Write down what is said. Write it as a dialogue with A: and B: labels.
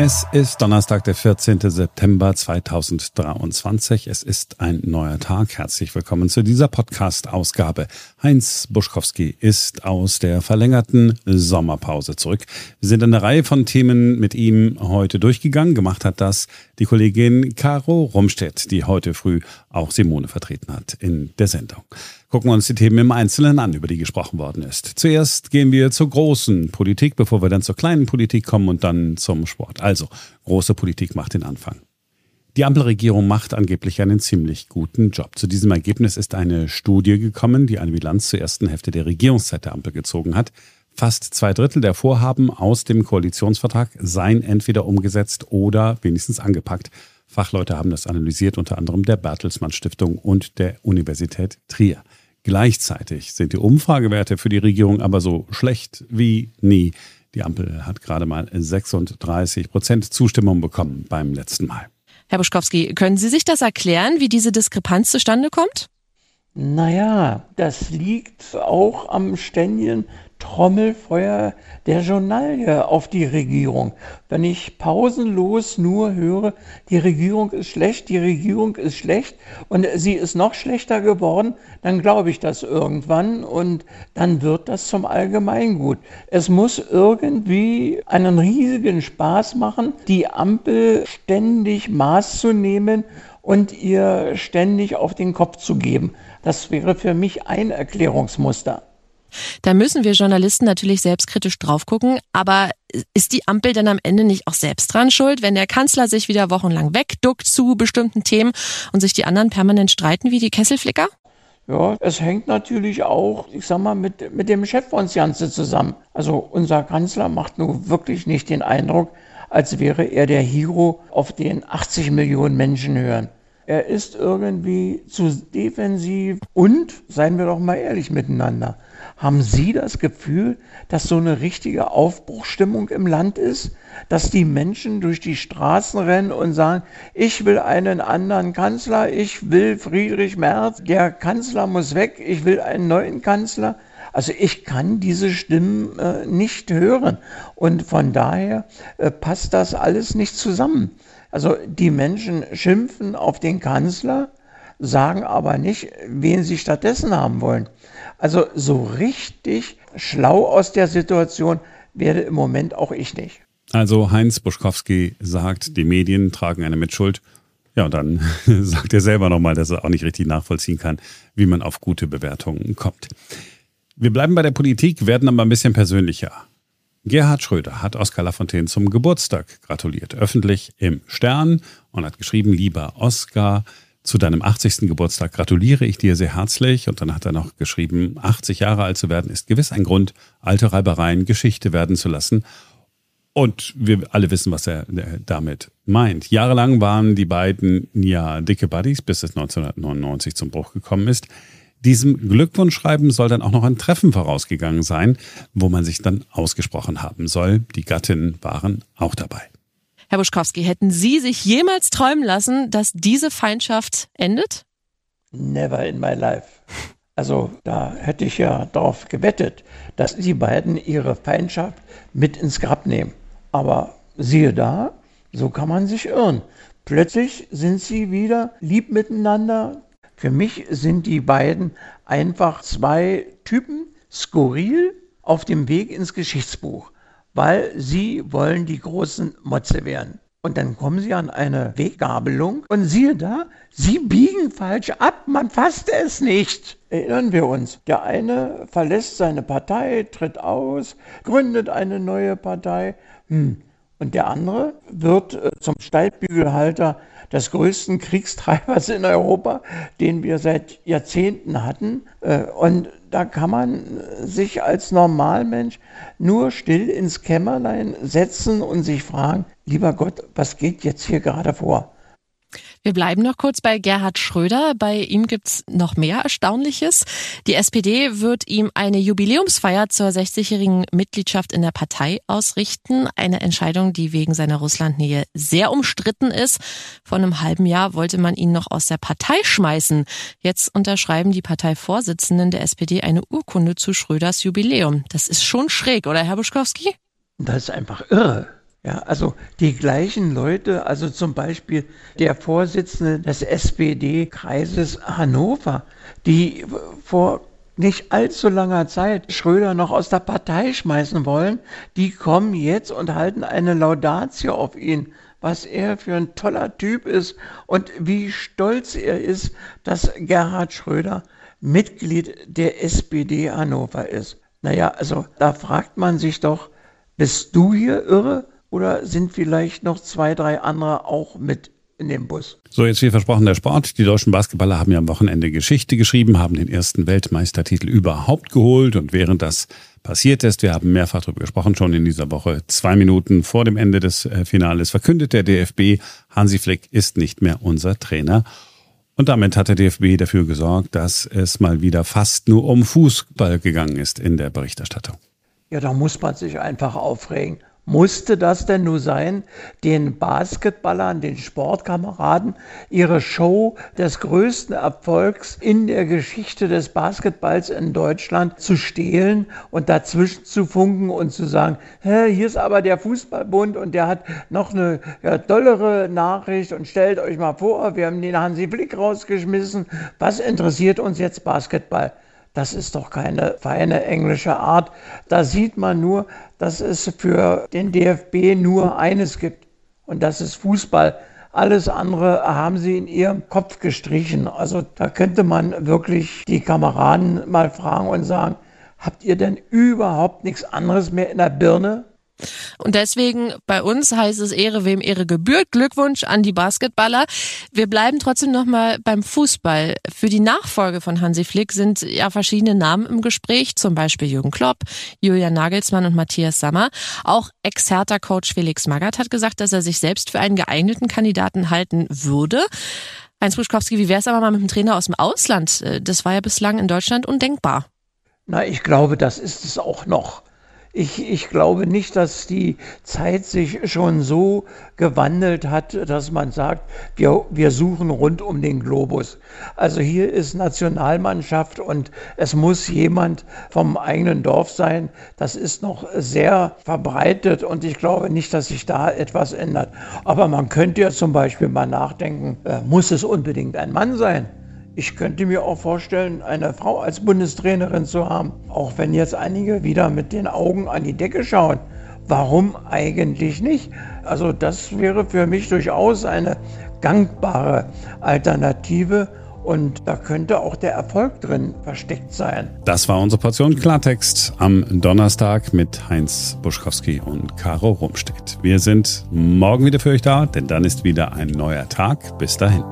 A: Es ist Donnerstag, der 14. September 2023. Es ist ein neuer Tag. Herzlich willkommen zu dieser Podcast-Ausgabe. Heinz Buschkowski ist aus der verlängerten Sommerpause zurück. Wir sind eine Reihe von Themen mit ihm heute durchgegangen. Gemacht hat das die Kollegin Caro Rumstedt, die heute früh auch Simone vertreten hat in der Sendung. Gucken wir uns die Themen im Einzelnen an, über die gesprochen worden ist. Zuerst gehen wir zur großen Politik, bevor wir dann zur kleinen Politik kommen und dann zum Sport. Also, große Politik macht den Anfang. Die Ampelregierung macht angeblich einen ziemlich guten Job. Zu diesem Ergebnis ist eine Studie gekommen, die eine Bilanz zur ersten Hälfte der Regierungszeit der Ampel gezogen hat. Fast zwei Drittel der Vorhaben aus dem Koalitionsvertrag seien entweder umgesetzt oder wenigstens angepackt. Fachleute haben das analysiert, unter anderem der Bertelsmann Stiftung und der Universität Trier. Gleichzeitig sind die Umfragewerte für die Regierung aber so schlecht wie nie. Die Ampel hat gerade mal 36 Prozent Zustimmung bekommen beim letzten Mal.
B: Herr Buschkowski, können Sie sich das erklären, wie diese Diskrepanz zustande kommt?
C: Naja, das liegt auch am ständigen Trommelfeuer der Journalie auf die Regierung. Wenn ich pausenlos nur höre, die Regierung ist schlecht, die Regierung ist schlecht und sie ist noch schlechter geworden, dann glaube ich das irgendwann und dann wird das zum Allgemeingut. Es muss irgendwie einen riesigen Spaß machen, die Ampel ständig Maß zu nehmen und ihr ständig auf den Kopf zu geben. Das wäre für mich ein Erklärungsmuster.
B: Da müssen wir Journalisten natürlich selbstkritisch drauf gucken. Aber ist die Ampel denn am Ende nicht auch selbst dran schuld, wenn der Kanzler sich wieder wochenlang wegduckt zu bestimmten Themen und sich die anderen permanent streiten wie die Kesselflicker?
C: Ja, es hängt natürlich auch, ich sag mal, mit, mit dem Chef von Jansse zusammen. Also unser Kanzler macht nun wirklich nicht den Eindruck, als wäre er der Hero, auf den 80 Millionen Menschen hören. Er ist irgendwie zu defensiv und, seien wir doch mal ehrlich miteinander, haben Sie das Gefühl, dass so eine richtige Aufbruchstimmung im Land ist? Dass die Menschen durch die Straßen rennen und sagen, ich will einen anderen Kanzler, ich will Friedrich Merz, der Kanzler muss weg, ich will einen neuen Kanzler? Also ich kann diese Stimmen äh, nicht hören und von daher äh, passt das alles nicht zusammen. Also die Menschen schimpfen auf den Kanzler, sagen aber nicht, wen sie stattdessen haben wollen. Also so richtig schlau aus der Situation werde im Moment auch ich nicht.
A: Also Heinz Buschkowski sagt, die Medien tragen eine Mitschuld. Ja, dann sagt er selber nochmal, dass er auch nicht richtig nachvollziehen kann, wie man auf gute Bewertungen kommt. Wir bleiben bei der Politik, werden aber ein bisschen persönlicher. Gerhard Schröder hat Oskar Lafontaine zum Geburtstag gratuliert, öffentlich im Stern und hat geschrieben, lieber Oskar, zu deinem 80. Geburtstag gratuliere ich dir sehr herzlich. Und dann hat er noch geschrieben, 80 Jahre alt zu werden ist gewiss ein Grund, alte Reibereien Geschichte werden zu lassen. Und wir alle wissen, was er damit meint. Jahrelang waren die beiden ja dicke Buddies, bis es 1999 zum Bruch gekommen ist. Diesem Glückwunschschreiben soll dann auch noch ein Treffen vorausgegangen sein, wo man sich dann ausgesprochen haben soll. Die Gattinnen waren auch dabei.
B: Herr Buschkowski, hätten Sie sich jemals träumen lassen, dass diese Feindschaft endet?
C: Never in my life. Also da hätte ich ja darauf gewettet, dass die beiden ihre Feindschaft mit ins Grab nehmen. Aber siehe da, so kann man sich irren. Plötzlich sind sie wieder lieb miteinander, für mich sind die beiden einfach zwei Typen, skurril, auf dem Weg ins Geschichtsbuch, weil sie wollen die großen Motze werden. Und dann kommen sie an eine Weggabelung und siehe da, sie biegen falsch ab, man fasst es nicht. Erinnern wir uns, der eine verlässt seine Partei, tritt aus, gründet eine neue Partei, hm. Und der andere wird äh, zum Steigbügelhalter des größten Kriegstreibers in Europa, den wir seit Jahrzehnten hatten. Äh, und da kann man sich als Normalmensch nur still ins Kämmerlein setzen und sich fragen, lieber Gott, was geht jetzt hier gerade vor?
B: Wir bleiben noch kurz bei Gerhard Schröder. Bei ihm gibt's noch mehr Erstaunliches. Die SPD wird ihm eine Jubiläumsfeier zur 60-jährigen Mitgliedschaft in der Partei ausrichten. Eine Entscheidung, die wegen seiner Russlandnähe sehr umstritten ist. Vor einem halben Jahr wollte man ihn noch aus der Partei schmeißen. Jetzt unterschreiben die Parteivorsitzenden der SPD eine Urkunde zu Schröders Jubiläum. Das ist schon schräg, oder Herr Buschkowski?
C: Das ist einfach irre. Ja, also die gleichen Leute, also zum Beispiel der Vorsitzende des SPD-Kreises Hannover, die vor nicht allzu langer Zeit Schröder noch aus der Partei schmeißen wollen, die kommen jetzt und halten eine Laudatio auf ihn, was er für ein toller Typ ist und wie stolz er ist, dass Gerhard Schröder Mitglied der SPD Hannover ist. Naja, also da fragt man sich doch, bist du hier irre oder sind vielleicht noch zwei, drei andere auch mit in dem Bus.
A: So, jetzt wie versprochen der Sport. Die deutschen Basketballer haben ja am Wochenende Geschichte geschrieben, haben den ersten Weltmeistertitel überhaupt geholt und während das passiert ist, wir haben mehrfach darüber gesprochen, schon in dieser Woche, zwei Minuten vor dem Ende des äh, Finales verkündet der DFB, Hansi Flick ist nicht mehr unser Trainer. Und damit hat der DFB dafür gesorgt, dass es mal wieder fast nur um Fußball gegangen ist in der Berichterstattung.
C: Ja, da muss man sich einfach aufregen. Musste das denn nur sein, den Basketballern, den Sportkameraden ihre Show des größten Erfolgs in der Geschichte des Basketballs in Deutschland zu stehlen und dazwischen zu funken und zu sagen, Hä, hier ist aber der Fußballbund und der hat noch eine ja, dollere Nachricht und stellt euch mal vor, wir haben den Hansi Flick rausgeschmissen. Was interessiert uns jetzt Basketball? Das ist doch keine feine englische Art. Da sieht man nur, dass es für den DFB nur eines gibt. Und das ist Fußball. Alles andere haben sie in ihrem Kopf gestrichen. Also da könnte man wirklich die Kameraden mal fragen und sagen, habt ihr denn überhaupt nichts anderes mehr in der Birne?
B: Und deswegen bei uns heißt es Ehre wem Ehre gebührt. Glückwunsch an die Basketballer. Wir bleiben trotzdem nochmal beim Fußball. Für die Nachfolge von Hansi Flick sind ja verschiedene Namen im Gespräch, zum Beispiel Jürgen Klopp, Julian Nagelsmann und Matthias Sammer. Auch Ex-Hertha-Coach Felix Magath hat gesagt, dass er sich selbst für einen geeigneten Kandidaten halten würde. Heinz Buschkowski, wie wäre es aber mal mit dem Trainer aus dem Ausland? Das war ja bislang in Deutschland undenkbar.
C: Na, ich glaube, das ist es auch noch ich, ich glaube nicht, dass die Zeit sich schon so gewandelt hat, dass man sagt, wir, wir suchen rund um den Globus. Also hier ist Nationalmannschaft und es muss jemand vom eigenen Dorf sein. Das ist noch sehr verbreitet und ich glaube nicht, dass sich da etwas ändert. Aber man könnte ja zum Beispiel mal nachdenken, äh, muss es unbedingt ein Mann sein? Ich könnte mir auch vorstellen, eine Frau als Bundestrainerin zu haben, auch wenn jetzt einige wieder mit den Augen an die Decke schauen. Warum eigentlich nicht? Also das wäre für mich durchaus eine gangbare Alternative und da könnte auch der Erfolg drin versteckt sein.
A: Das war unsere Portion Klartext am Donnerstag mit Heinz Buschkowski und Caro Rumstedt. Wir sind morgen wieder für euch da, denn dann ist wieder ein neuer Tag. Bis dahin.